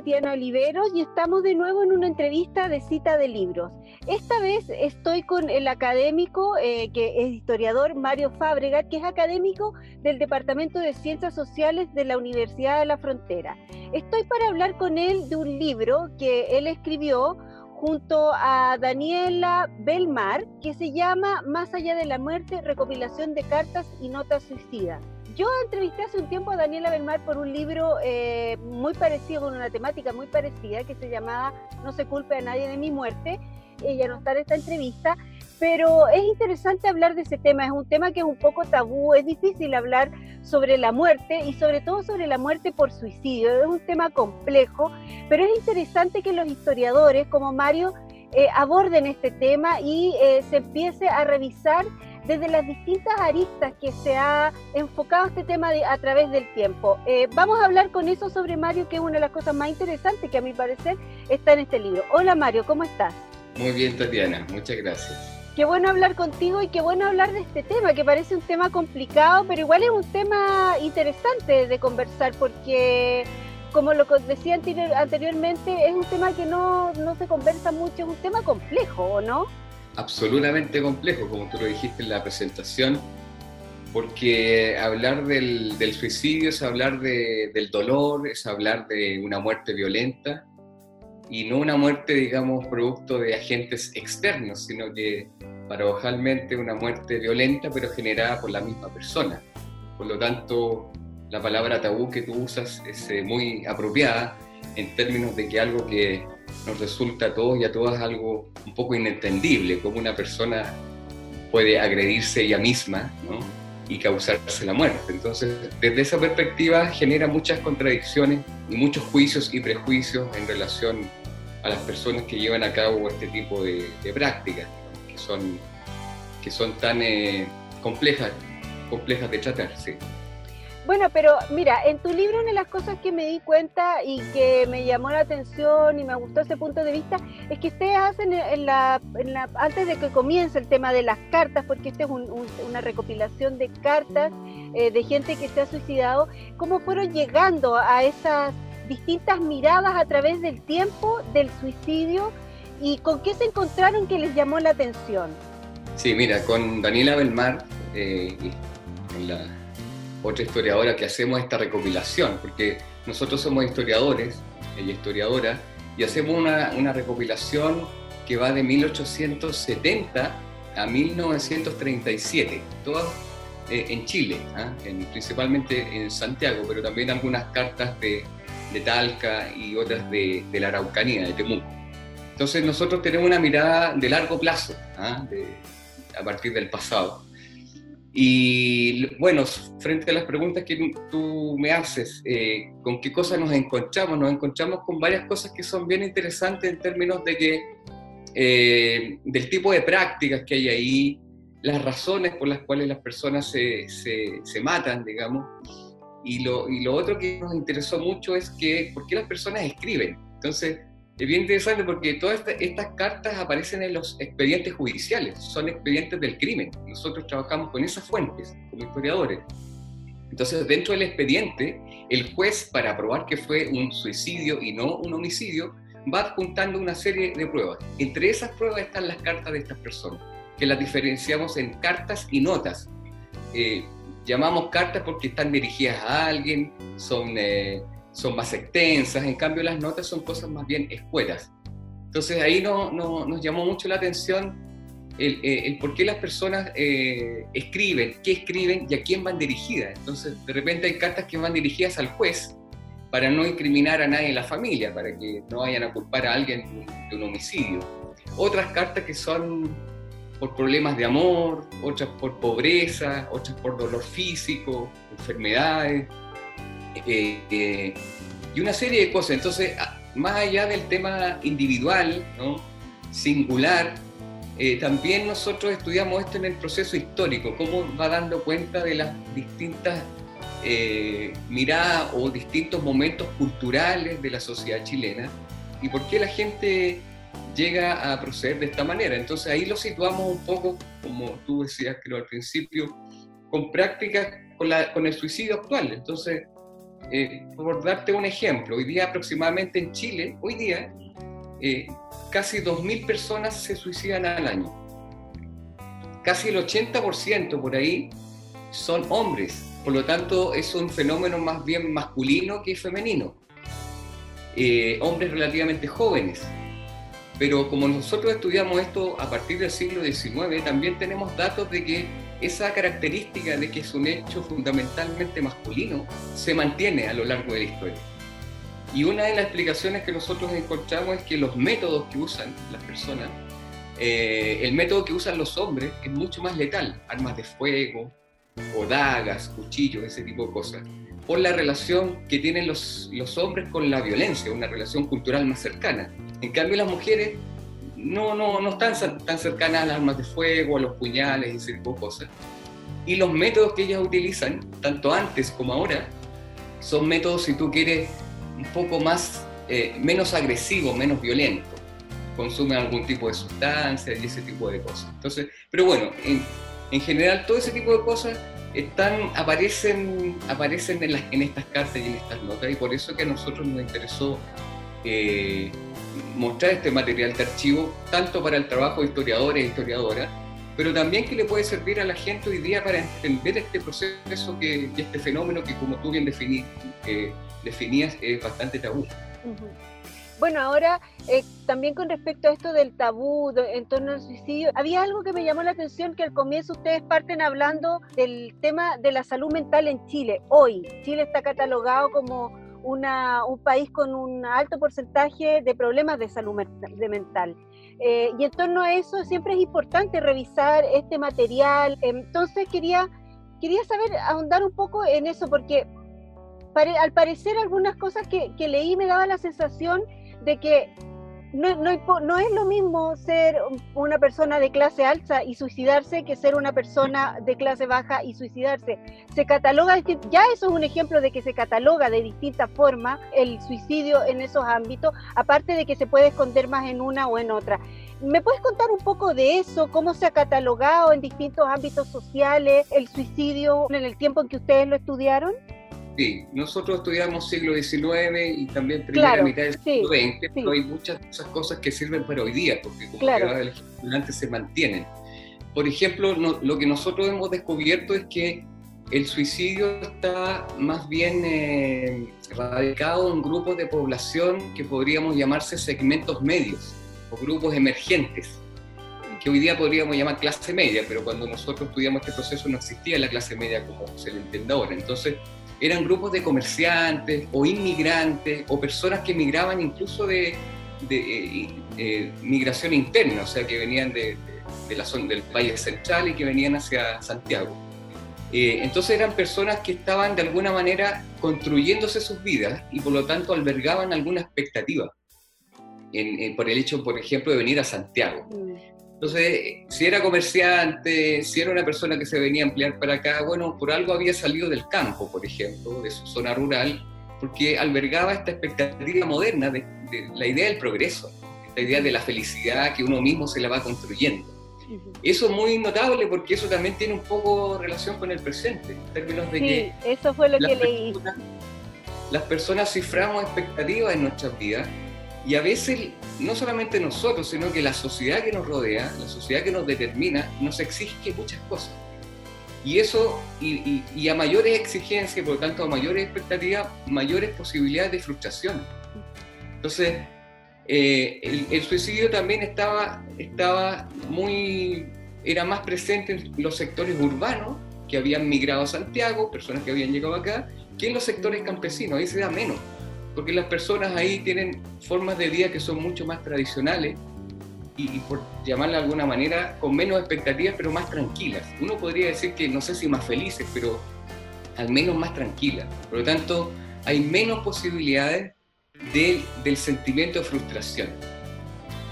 Tatiana Oliveros y estamos de nuevo en una entrevista de cita de libros. Esta vez estoy con el académico eh, que es historiador Mario Fábrega, que es académico del Departamento de Ciencias Sociales de la Universidad de la Frontera. Estoy para hablar con él de un libro que él escribió junto a Daniela Belmar, que se llama Más allá de la muerte, recopilación de cartas y notas suicidas. Yo entrevisté hace un tiempo a Daniela Belmar por un libro eh, muy parecido, con una temática muy parecida, que se llamaba No se culpe a nadie de mi muerte. Ella no está en esta entrevista, pero es interesante hablar de ese tema. Es un tema que es un poco tabú, es difícil hablar sobre la muerte y sobre todo sobre la muerte por suicidio. Es un tema complejo, pero es interesante que los historiadores como Mario eh, aborden este tema y eh, se empiece a revisar desde las distintas aristas que se ha enfocado este tema a través del tiempo. Eh, vamos a hablar con eso sobre Mario, que es una de las cosas más interesantes que a mi parecer está en este libro. Hola Mario, ¿cómo estás? Muy bien, Tatiana, muchas gracias. Qué bueno hablar contigo y qué bueno hablar de este tema, que parece un tema complicado, pero igual es un tema interesante de conversar, porque como lo decía anteriormente, es un tema que no, no se conversa mucho, es un tema complejo, ¿o no? Absolutamente complejo, como tú lo dijiste en la presentación, porque hablar del, suicidio es hablar del dolor, es hablar de una muerte violenta y no una muerte, digamos, producto de agentes externos, sino que paradojalmente una muerte violenta pero generada por la misma persona. Por lo tanto, la palabra tabú que tú usas es eh, muy apropiada en términos de que algo que nos resulta a todos y a todas algo un poco inentendible, como una persona puede agredirse ella misma y causarse la muerte. Entonces, desde esa perspectiva genera muchas contradicciones y muchos juicios y prejuicios en relación a las personas que llevan a cabo este tipo de, prácticas, que, son, que son tan eh, complejas, complejas de tratar. Bueno, pero mira, en tu libro una de las cosas que me di cuenta y que me llamó la atención y me gustó ese punto de vista es que ustedes hacen en la, antes de que comience el tema de las cartas, porque esta es una recopilación de cartas eh, de gente que se ha suicidado, cómo fueron llegando a esas distintas miradas a través del tiempo del suicidio y con qué se encontraron que les llamó la atención. Sí, mira, con Daniela Belmar, eh, en la otra historiadora que hacemos esta recopilación, porque nosotros somos historiadores, ella historiadora, y hacemos una, una recopilación que va de 1870 a 1937, todo eh, en Chile, ¿ah? principalmente en Santiago, pero también algunas cartas de, de Talca y otras de, de, la Araucanía, de Temuco. Entonces nosotros tenemos una mirada de largo plazo, ¿ah? a partir del pasado. Y bueno, frente a las preguntas que tú me haces, eh, ¿con qué cosas nos encontramos? Nos encontramos con varias cosas que son bien interesantes en términos de que, eh, del tipo de prácticas que hay ahí, las razones por las cuales las personas se, se, se matan, digamos. Y lo, y lo otro que nos interesó mucho es que, ¿por qué las personas escriben? Entonces, es bien interesante porque todas estas cartas aparecen en los expedientes judiciales, son expedientes del crimen. Nosotros trabajamos con esas fuentes como historiadores. Entonces, dentro del expediente, el juez, para probar que fue un suicidio y no un homicidio, va adjuntando una serie de pruebas. Entre esas pruebas están las cartas de estas personas, que las diferenciamos en cartas y notas. Eh, llamamos cartas porque están dirigidas a alguien, son eh, son más extensas, en cambio las notas son cosas más bien escuetas. Entonces ahí no, no, nos llamó mucho la atención el, eh, por qué las personas eh, escriben, qué escriben y a quién van dirigidas. Entonces de repente hay cartas que van dirigidas al juez para no incriminar a nadie en la familia, para que no vayan a culpar a alguien de un homicidio. Otras cartas que son por problemas de amor, otras por pobreza, otras por dolor físico, enfermedades. Eh, eh, y una serie de cosas. Entonces, más allá del tema individual, singular, eh, también nosotros estudiamos esto en el proceso histórico, cómo va dando cuenta de las distintas miradas o distintos momentos culturales de la sociedad chilena y por qué la gente llega a proceder de esta manera. Entonces ahí lo situamos un poco, como tú decías creo al principio, con prácticas con, con el suicidio actual. Entonces eh, por darte un ejemplo, hoy día aproximadamente en Chile, hoy día, eh, casi 2.000 personas se suicidan al año. Casi el 80% por ahí son hombres, por lo tanto es un fenómeno más bien masculino que femenino. Eh, hombres relativamente jóvenes. Pero como nosotros estudiamos esto a partir del siglo XIX, también tenemos datos de que esa característica de que es un hecho fundamentalmente masculino se mantiene a lo largo de la historia. Y una de las explicaciones que nosotros encontramos es que los métodos que usan las personas, eh, el método que usan los hombres es mucho más letal, armas de fuego, o dagas, cuchillos, ese tipo de cosas, por la relación que tienen los, los hombres con la violencia, una relación cultural más cercana. En cambio las mujeres no, no, no están tan cercanas a las armas de fuego, a los puñales y ese tipo de cosas. Y los métodos que ellas utilizan, tanto antes como ahora, son métodos, si tú quieres, un poco más, eh, menos agresivos, menos violentos. Consumen algún tipo de sustancia y ese tipo de cosas. Entonces, pero bueno, en, en general todo ese tipo de cosas están, aparecen, aparecen en, las, en estas cartas y en estas notas y por eso que a nosotros nos interesó eh, mostrar este material de archivo, tanto para el trabajo de historiadores e historiadoras, pero también que le puede servir a la gente hoy día para entender este proceso que, y este fenómeno que, como tú bien definí, eh, definías, es bastante tabú. Bueno, ahora eh, también con respecto a esto del tabú en torno al suicidio, había algo que me llamó la atención, que al comienzo ustedes parten hablando del tema de la salud mental en Chile. Hoy, Chile está catalogado como una, un país con un alto porcentaje de problemas de salud mental. Eh, y en torno a eso siempre es importante revisar este material. Entonces quería, quería saber, ahondar un poco en eso, porque al parecer algunas cosas que, que leí me daba la sensación de que no, no, no, es lo mismo ser una persona de clase alta y suicidarse que ser una persona de clase baja y suicidarse. Se cataloga, ya eso es un ejemplo de que se cataloga de distinta forma el suicidio en esos ámbitos, aparte de que se puede esconder más en una o en otra. ¿Me puedes contar un poco de eso? ¿Cómo se ha catalogado en distintos ámbitos sociales el suicidio en el tiempo en que ustedes lo estudiaron? Sí, nosotros estudiamos siglo XIX y también primera mitad del siglo XX, pero hay muchas esas cosas que sirven para hoy día, porque como claro. el estudiante se mantienen. Por ejemplo, lo que nosotros hemos descubierto es que el suicidio está más bien eh, radicado en grupos de población que podríamos llamarse segmentos medios o grupos emergentes, que hoy día podríamos llamar clase media, pero cuando nosotros estudiamos este proceso no existía la clase media como se le entiende ahora. Entonces, eran grupos de comerciantes o inmigrantes o personas que migraban incluso de, eh, eh, migración interna, o sea, que venían de, la zona del Valle Central y que venían hacia Santiago. Eh, entonces eran personas que estaban de alguna manera construyéndose sus vidas y por lo tanto albergaban alguna expectativa por el hecho, por ejemplo, de venir a Santiago. Entonces, si era comerciante, si era una persona que se venía a emplear para acá, bueno, por algo había salido del campo, por ejemplo, de su zona rural, porque albergaba esta expectativa moderna de, la idea del progreso, esta idea de la felicidad que uno mismo se la va construyendo. Eso es muy notable porque eso también tiene un poco relación con el presente, en términos de sí, que... eso fue lo que leí. Las personas ciframos expectativas en nuestras vidas y a veces, no solamente nosotros, sino que la sociedad que nos rodea, la sociedad que nos determina, nos exige muchas cosas. Y eso, y, a mayores exigencias, por lo tanto a mayores expectativas, mayores posibilidades de frustración. Entonces, eh, el, suicidio también estaba, estaba muy, era más presente en los sectores urbanos que habían migrado a Santiago, personas que habían llegado acá, que en los sectores campesinos, ahí se da menos porque las personas ahí tienen formas de vida que son mucho más tradicionales y, por llamarla de alguna manera, con menos expectativas, pero más tranquilas. Uno podría decir que no sé si más felices, pero al menos más tranquilas. Por lo tanto, hay menos posibilidades del sentimiento de frustración.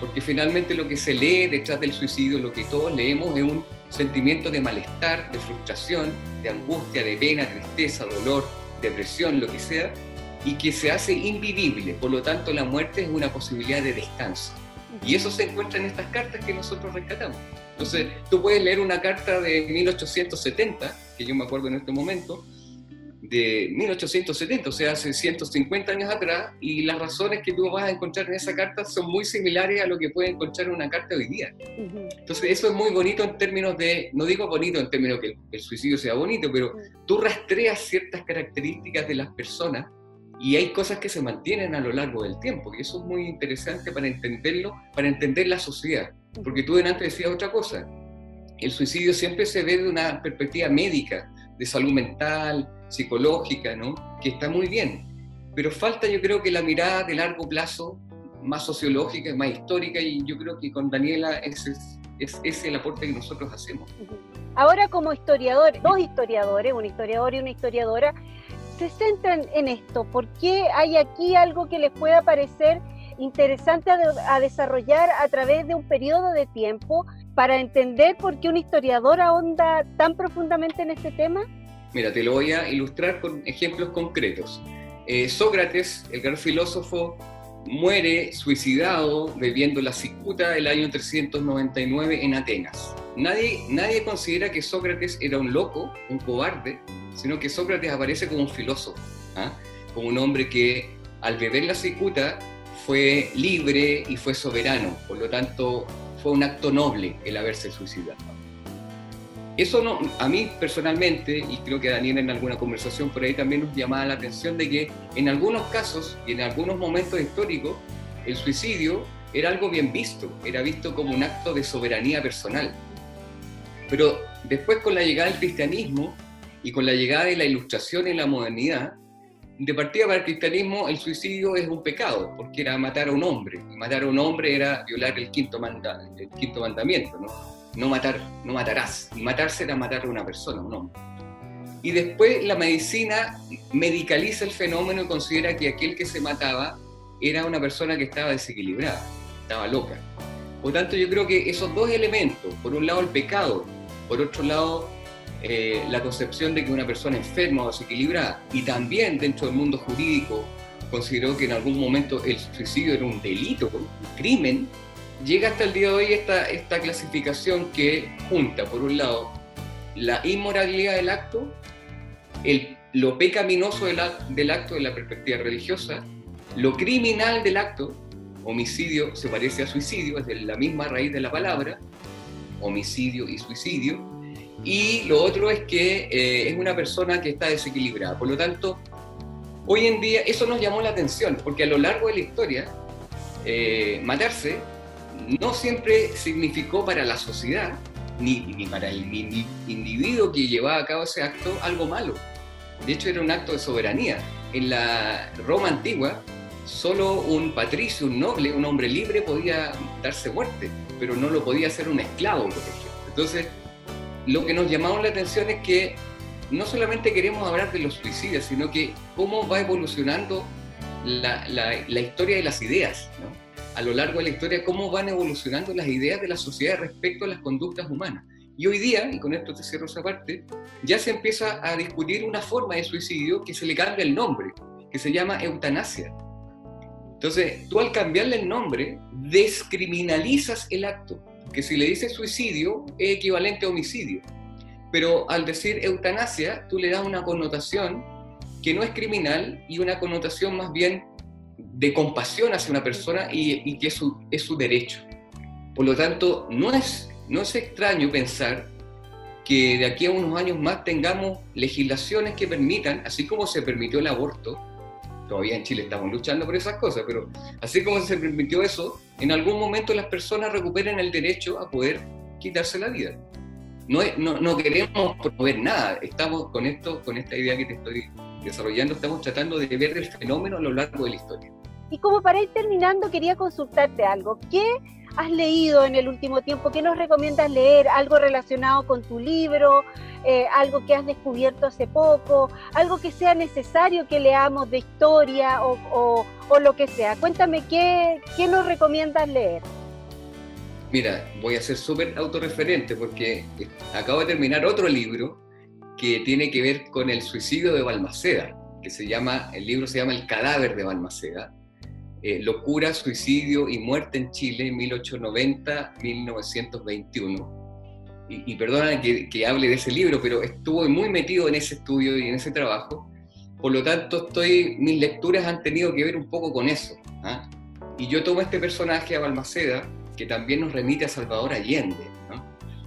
Porque finalmente lo que se lee detrás del suicidio, lo que todos leemos, es un sentimiento de malestar, de frustración, de angustia, de pena, tristeza, dolor, depresión, lo que sea, y que se hace invivible. Por lo tanto, la muerte es una posibilidad de descanso. Y eso se encuentra en estas cartas que nosotros rescatamos. Entonces, tú puedes leer una carta de 1870, que yo me acuerdo en este momento, de 1870, o sea, hace 150 años atrás, y las razones que tú vas a encontrar en esa carta son muy similares a lo que puedes encontrar en una carta hoy día. Entonces, eso es muy bonito en términos de, no digo bonito en términos que el, suicidio sea bonito, pero tú rastreas ciertas características de las personas y hay cosas que se mantienen a lo largo del tiempo, y eso es muy interesante para entenderlo, para entender la sociedad. Porque tú delante decías otra cosa, el suicidio siempre se ve de una perspectiva médica, de salud mental, psicológica, ¿no? que está muy bien, pero falta yo creo que la mirada de largo plazo, más sociológica, más histórica, y yo creo que con Daniela ese es, es, el aporte que nosotros hacemos. Ahora como historiador, dos historiadores, un historiador y una historiadora, se centran en esto. ¿Por qué hay aquí algo que les pueda parecer interesante a, desarrollar a través de un periodo de tiempo para entender por qué un historiador ahonda tan profundamente en este tema? Mira, te lo voy a ilustrar con ejemplos concretos. Eh, Sócrates, el gran filósofo, muere suicidado bebiendo la cicuta el año 399 en Atenas. Nadie, nadie considera que Sócrates era un loco, un cobarde, sino que Sócrates aparece como un filósofo, ¿ah? como un hombre que al beber la cicuta fue libre y fue soberano, por lo tanto fue un acto noble el haberse suicidado. Eso no, a mí personalmente, y creo que Daniel en alguna conversación por ahí también nos llamaba la atención de que en algunos casos y en algunos momentos históricos el suicidio era algo bien visto, era visto como un acto de soberanía personal. Pero después con la llegada del cristianismo y con la llegada de la ilustración en la modernidad, de partida para el cristianismo el suicidio es un pecado, porque era matar a un hombre, y matar a un hombre era violar el quinto, el quinto mandamiento, ¿no? no matar, no matarás. Y matarse era matar a una persona, un hombre. Y después la medicina medicaliza el fenómeno y considera que aquel que se mataba era una persona que estaba desequilibrada, estaba loca. Por tanto, yo creo que esos dos elementos, por un lado el pecado, por otro lado eh, la concepción de que una persona enferma o desequilibrada, y también dentro del mundo jurídico consideró que en algún momento el suicidio era un delito, un crimen, llega hasta el día de hoy esta, esta clasificación que junta, por un lado, la inmoralidad del acto, el, lo pecaminoso del, del acto de la perspectiva religiosa, lo criminal del acto, homicidio se parece a suicidio, es de la misma raíz de la palabra, homicidio y suicidio, y lo otro es que eh, es una persona que está desequilibrada. Por lo tanto, hoy en día eso nos llamó la atención, porque a lo largo de la historia, eh, matarse no siempre significó para la sociedad, ni, ni para el individuo que llevaba a cabo ese acto, algo malo. De hecho, era un acto de soberanía. En la Roma antigua, solo un patricio, un noble, un hombre libre podía darse muerte, pero no lo podía hacer un esclavo, por ejemplo. Entonces, lo que nos llamaba la atención es que no solamente queremos hablar de los suicidios, sino que cómo va evolucionando la, la historia de las ideas. ¿no? a lo largo de la historia cómo van evolucionando las ideas de la sociedad respecto a las conductas humanas. Y hoy día, y con esto te cierro esa parte, ya se empieza a discutir una forma de suicidio que se le cambia el nombre, que se llama eutanasia. Entonces, tú al cambiarle el nombre, descriminalizas el acto, que si le dices suicidio es equivalente a homicidio. Pero al decir eutanasia, tú le das una connotación que no es criminal y una connotación más bien de compasión hacia una persona y, que es su, es su derecho. Por lo tanto, no es, no es extraño pensar que de aquí a unos años más tengamos legislaciones que permitan, así como se permitió el aborto, todavía en Chile estamos luchando por esas cosas, pero así como se permitió eso, en algún momento las personas recuperen el derecho a poder quitarse la vida. No, no, no queremos promover nada, estamos con, esto, con esta idea que te estoy desarrollando, estamos tratando de ver el fenómeno a lo largo de la historia. Y como para ir terminando, quería consultarte algo. ¿Qué has leído en el último tiempo? ¿Qué nos recomiendas leer? ¿Algo relacionado con tu libro? Eh, ¿Algo que has descubierto hace poco? ¿Algo que sea necesario que leamos de historia o, lo que sea? Cuéntame, ¿qué, ¿qué nos recomiendas leer? Mira, voy a ser súper autorreferente porque acabo de terminar otro libro que tiene que ver con el suicidio de Balmaceda, que se llama, el libro se llama El cadáver de Balmaceda, eh, Locura, Suicidio y Muerte en Chile, 1890-1921. Y, y perdona que, que, hable de ese libro, pero estuve muy metido en ese estudio y en ese trabajo, Por lo tanto, estoy, mis lecturas han tenido que ver un poco con eso. ¿ah? Y yo tomo este personaje a Balmaceda, que también nos remite a Salvador Allende,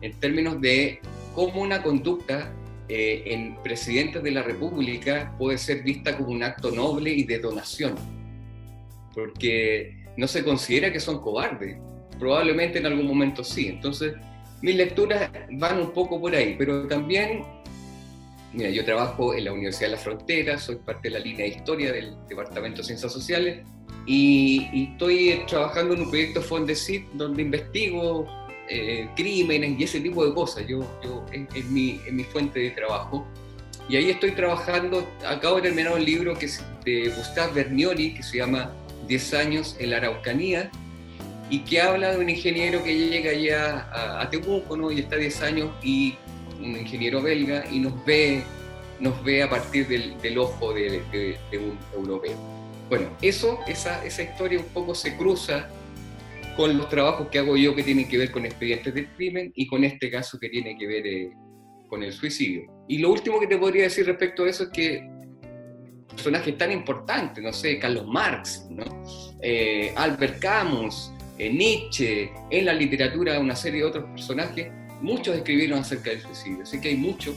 en términos de cómo una conducta eh, en presidentes de la República puede ser vista como un acto noble y de donación, porque no se considera que son cobardes, probablemente en algún momento sí. Entonces, mis lecturas van un poco por ahí, pero también, mira, yo trabajo en la Universidad de la Frontera, soy parte de la línea de historia del Departamento de Ciencias Sociales y, estoy trabajando en un proyecto Fondesit donde investigo eh, crímenes y ese tipo de cosas. Yo, yo es, mi, mi, fuente de trabajo. Y ahí estoy trabajando, acabo de terminar un libro que es de Gustave Bernioli, que se llama 10 años en la Araucanía, y que habla de un ingeniero que llega ya a, a Temuco, ¿no? y está 10 años, y un ingeniero belga, y nos ve, nos ve a partir del, ojo de, un europeo. Bueno, eso, esa, esa historia un poco se cruza con los trabajos que hago yo que tienen que ver con expedientes del crimen y con este caso que tiene que ver eh, con el suicidio. Y lo último que te podría decir respecto a eso es que personajes tan importantes, no sé, Carlos Marx, ¿no? Eh, Albert Camus, eh, Nietzsche, en la literatura una serie de otros personajes, muchos escribieron acerca del suicidio, así que hay mucho.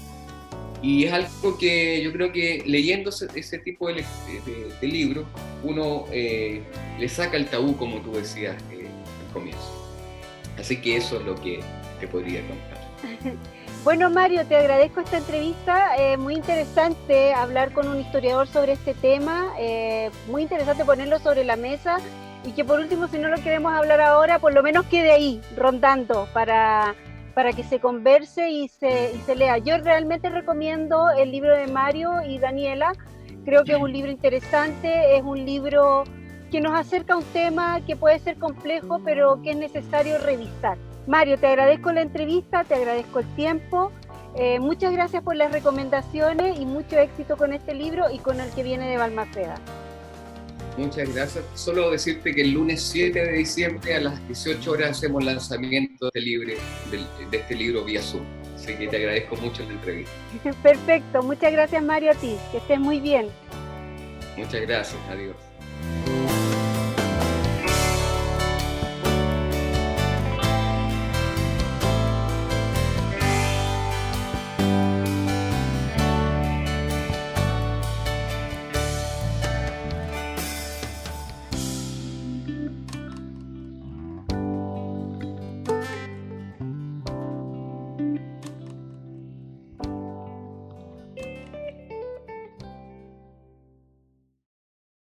Y es algo que yo creo que leyendo ese, tipo de, de, libros, uno le saca el tabú, como tú decías, comienzo. Así que eso es lo que te podría contar. Bueno, Mario, te agradezco esta entrevista. Eh, muy interesante hablar con un historiador sobre este tema. Eh, muy interesante ponerlo sobre la mesa. Y que por último, si no lo queremos hablar ahora, por lo menos quede ahí, rondando, para, para que se converse y se, y se lea. Yo realmente recomiendo el libro de Mario y Daniela. Creo que es un libro interesante, es un libro que nos acerca a un tema que puede ser complejo, pero que es necesario revisar. Mario, te agradezco la entrevista, te agradezco el tiempo. Eh, muchas gracias por las recomendaciones y mucho éxito con este libro y con el que viene de Balmaceda. Muchas gracias. Solo decirte que el lunes 7 de diciembre a las 18 horas hacemos lanzamiento de este libro, de este libro vía Zoom. Así que te agradezco mucho la entrevista. Perfecto. Muchas gracias Mario a ti. Que estés muy bien. Muchas gracias. Adiós.